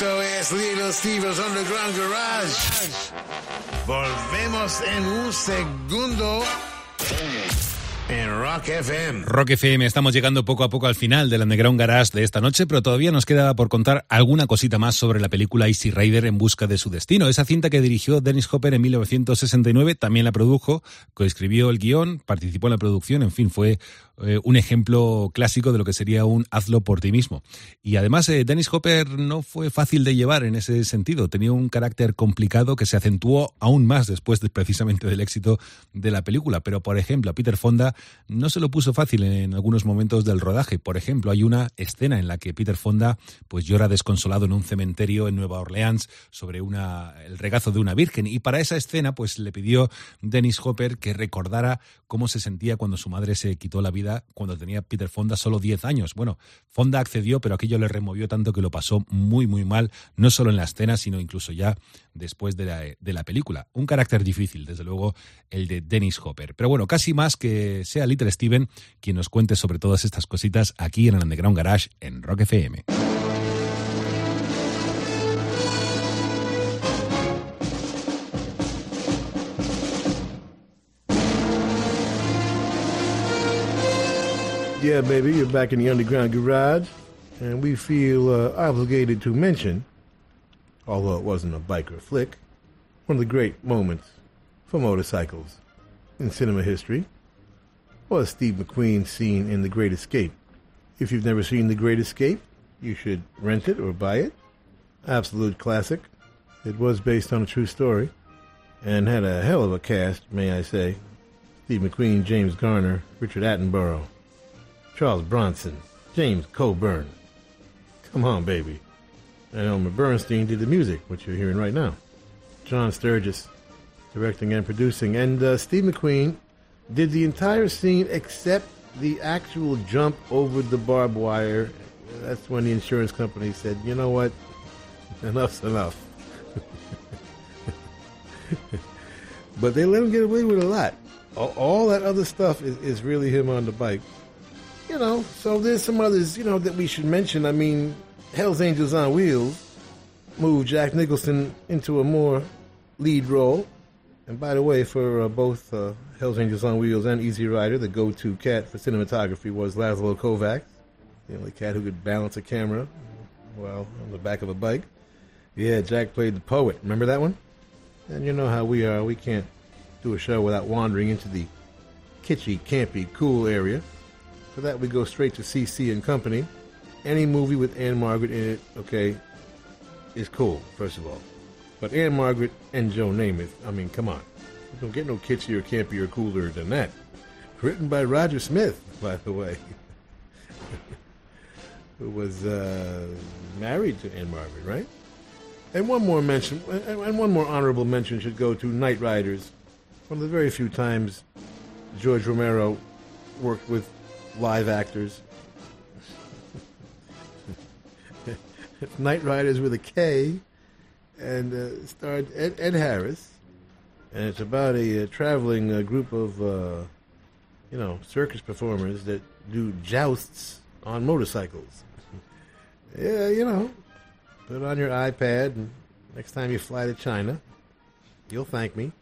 Esto es Little Steven's Underground Garage. Volvemos en un segundo en Rock FM. Rock FM, estamos llegando poco a poco al final del Underground Garage de esta noche, pero todavía nos queda por contar alguna cosita más sobre la película Easy Rider en busca de su destino. Esa cinta que dirigió Dennis Hopper en 1969, también la produjo, coescribió el guion, participó en la producción, en fin, fue eh, un ejemplo clásico de lo que sería un hazlo por ti mismo. Y además, eh, Dennis Hopper no fue fácil de llevar en ese sentido. Tenía un carácter complicado que se acentuó aún más después de, precisamente del éxito de la película. Pero, por ejemplo, a Peter Fonda no se lo puso fácil en algunos momentos del rodaje. Por ejemplo, hay una escena en la que Peter Fonda pues llora desconsolado en un cementerio en Nueva Orleans sobre una, el regazo de una virgen. Y para esa escena, pues le pidió Dennis Hopper que recordara cómo se sentía cuando su madre se quitó la vida cuando tenía Peter Fonda solo 10 años. Bueno, Fonda accedió, pero aquello le removió tanto que lo pasó muy, muy mal, no solo en la escena, sino incluso ya después de la, de la película. Un carácter difícil, desde luego, el de Dennis Hopper. Pero bueno, casi más que sea Little Steven quien nos cuente sobre todas estas cositas aquí en el Underground Garage en Rock FM. Yeah, baby, you're back in the underground garage, and we feel uh, obligated to mention, although it wasn't a biker flick, one of the great moments for motorcycles in cinema history was Steve McQueen's scene in The Great Escape. If you've never seen The Great Escape, you should rent it or buy it. Absolute classic. It was based on a true story and had a hell of a cast, may I say. Steve McQueen, James Garner, Richard Attenborough, Charles Bronson, James Coburn. Come on, baby. And Elmer Bernstein did the music, which you're hearing right now. John Sturges directing and producing. And uh, Steve McQueen did the entire scene except the actual jump over the barbed wire. That's when the insurance company said, you know what? (laughs) Enough's enough. (laughs) but they let him get away with a lot. All, that other stuff is, is really him on the bike. You know, so there's some others, you know, that we should mention. I mean, Hell's Angels on Wheels moved Jack Nicholson into a more lead role. And by the way, for uh, both uh, Hell's Angels on Wheels and Easy Rider, the go-to cat for cinematography was Laszlo Kovacs, the only cat who could balance a camera while on the back of a bike. Yeah, Jack played the poet. Remember that one? And you know how we are. We can't do a show without wandering into the kitschy, campy, cool area. For that, we go straight to CC and Company. Any movie with Ann-Margret in it, okay, is cool, first of all. But Ann-Margret and Joe Namath, I mean, come on. You don't get no kitschier, campier, cooler than that. Written by Roger Smith, (laughs) by the way, (laughs) who was uh, married to Ann-Margret, right? And one more mention, and one more honorable mention should go to Knightriders. One of the very few times George Romero worked with live actors. (laughs) Knightriders with a K, and uh, starred Ed, Ed Harris, and it's about a, uh traveling uh, group of, uh, you know, circus performers that do jousts on motorcycles. (laughs) yeah, you know, put it on your iPad, and next time you fly to China, you'll thank me.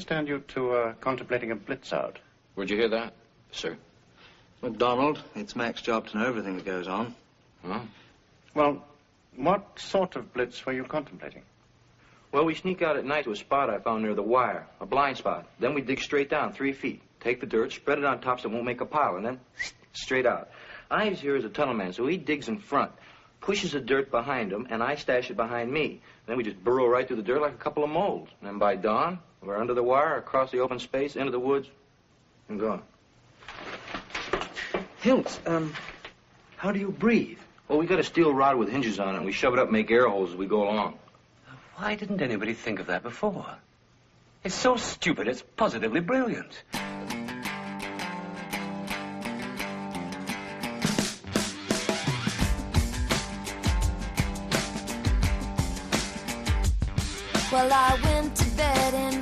Understand you two are uh, contemplating a blitz out. Where'd you hear that, sir? MacDonald, it's Mac's job to know everything that goes on. Huh? Well, what sort of blitz were you contemplating? Well, we sneak out at night to a spot I found near the wire, a blind spot. Then we dig straight down three feet, take the dirt, spread it on top so it won't make a pile, and then (sniffs) straight out. Ives here is a tunnel man, so he digs in front, pushes the dirt behind him, and I stash it behind me. Then we just burrow right through the dirt like a couple of moles. And then by dawn, we're under the wire, across the open space, into the woods, and gone. Hilts, um, how do you breathe? Well, we got a steel rod with hinges on it, and we shove it up and make air holes as we go along. Why didn't anybody think of that before? It's so stupid, it's positively brilliant. Well, I went to bed in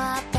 my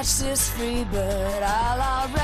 catch this free bird, I'll already.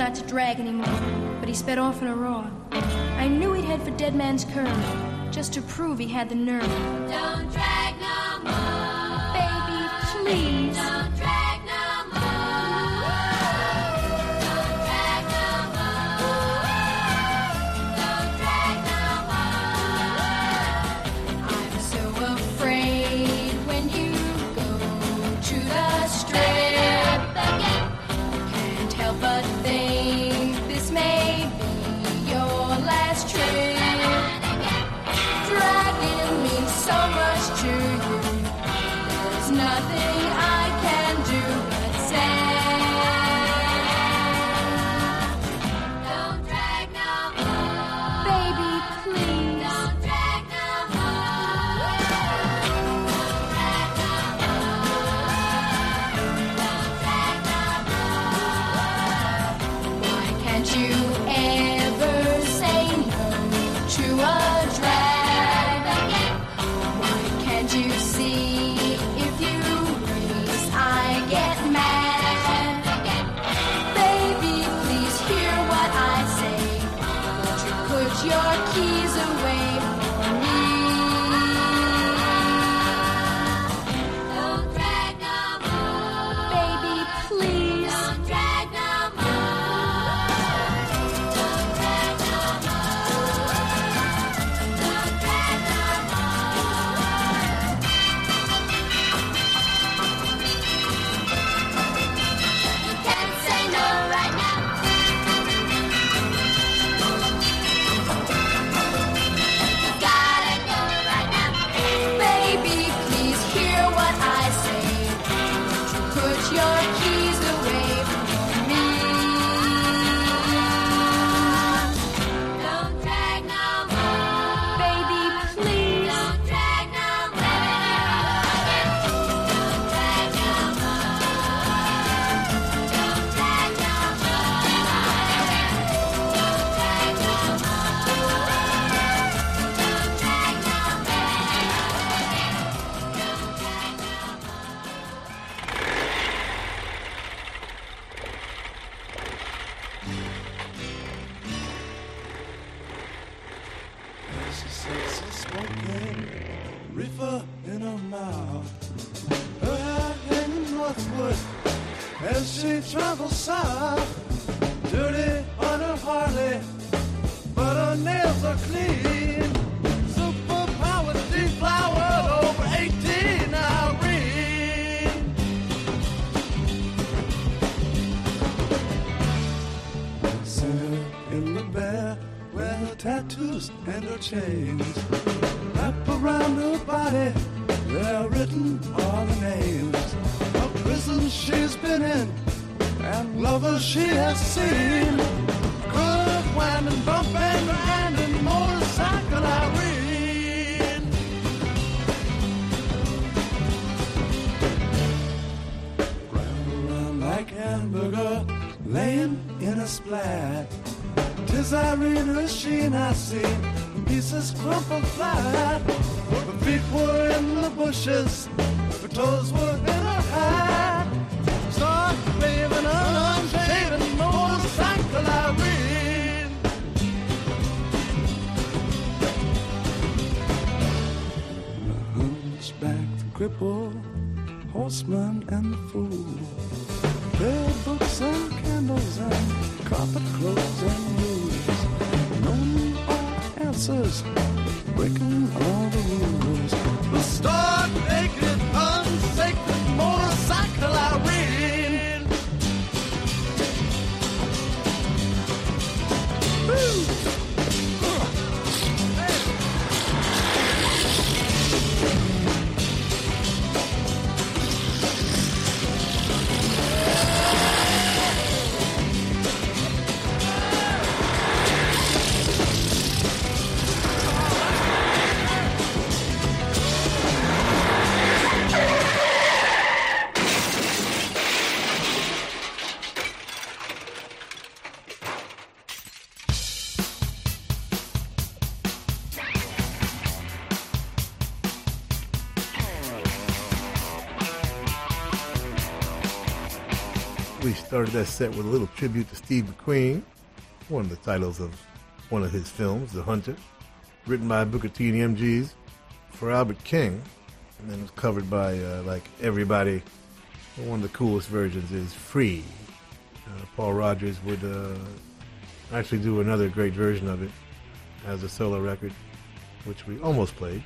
not to drag anymore, but he sped off in a roar. I knew he'd head for Dead Man's Curve, just to prove he had the nerve. started that set with a little tribute to Steve McQueen, one of the titles of one of his films, The Hunter, written by Booker T and the MGs for Albert King, and then it was covered by uh, like everybody. One of the coolest versions is Free. Uh, Paul Rodgers would uh, actually do another great version of it as a solo record, which we almost played.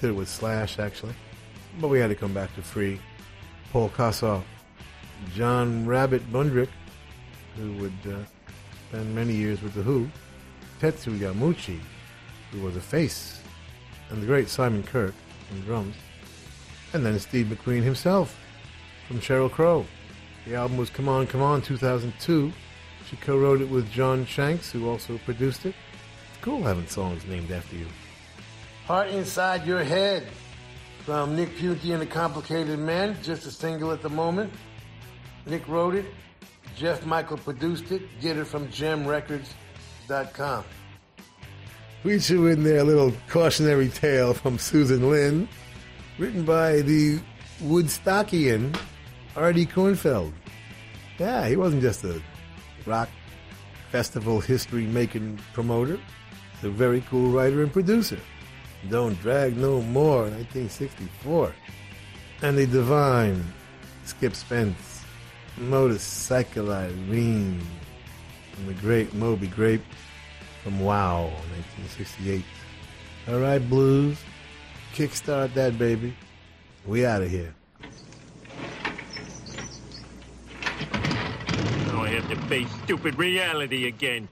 Did it with Slash actually, but we had to come back to Free. Paul Kossoff John Rabbit Bundrick, who would uh, spend many years with The Who, Tetsu Yamauchi, who was a face, and the great Simon Kirke on drums, and then Steve McQueen himself from Sheryl Crow. The album was Come On, Come On 2002. She co wrote it with John Shanks, who also produced it. It's cool having songs named after you. Heart Inside Your Head from Nick Piunti and the Complicated Men, just a single at the moment. Nick wrote it, Jeff Michael produced it. Get it from gemrecords.com. We threw in there a little cautionary tale from Susan Lynn, written by the Woodstockian Artie Kornfeld. Yeah, he wasn't just a rock festival history making promoter, he's a very cool writer and producer. Don't Drag No More, 1964. And the divine Skip Spence, Motorcycle Irene, and the great Moby Grape from Wow, 1968. All right, Blues, kickstart that baby. We out of here. Now I have to face stupid reality again.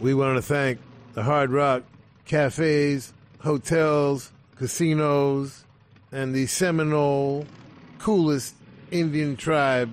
We want to thank the Hard Rock cafes, hotels, casinos, and the Seminole coolest Indian tribe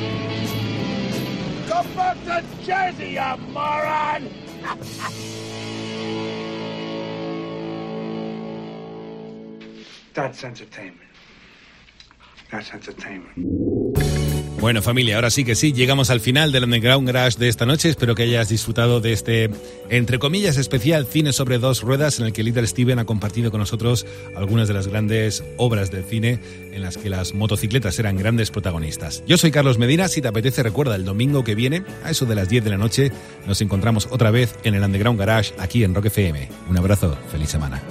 Go back to Jersey, you moron! That's entertainment. That's entertainment. Bueno, familia, ahora sí que sí, llegamos al final del Underground Garage de esta noche. Espero que hayas disfrutado de este, entre comillas, especial cine sobre dos ruedas en el que Little Steven ha compartido con nosotros algunas de las grandes obras del cine en las que las motocicletas eran grandes protagonistas. Yo soy Carlos Medina, si te apetece recuerda, el domingo que viene, a eso de las 10 de la noche, nos encontramos otra vez en el Underground Garage aquí en Rock FM. Un abrazo, feliz semana.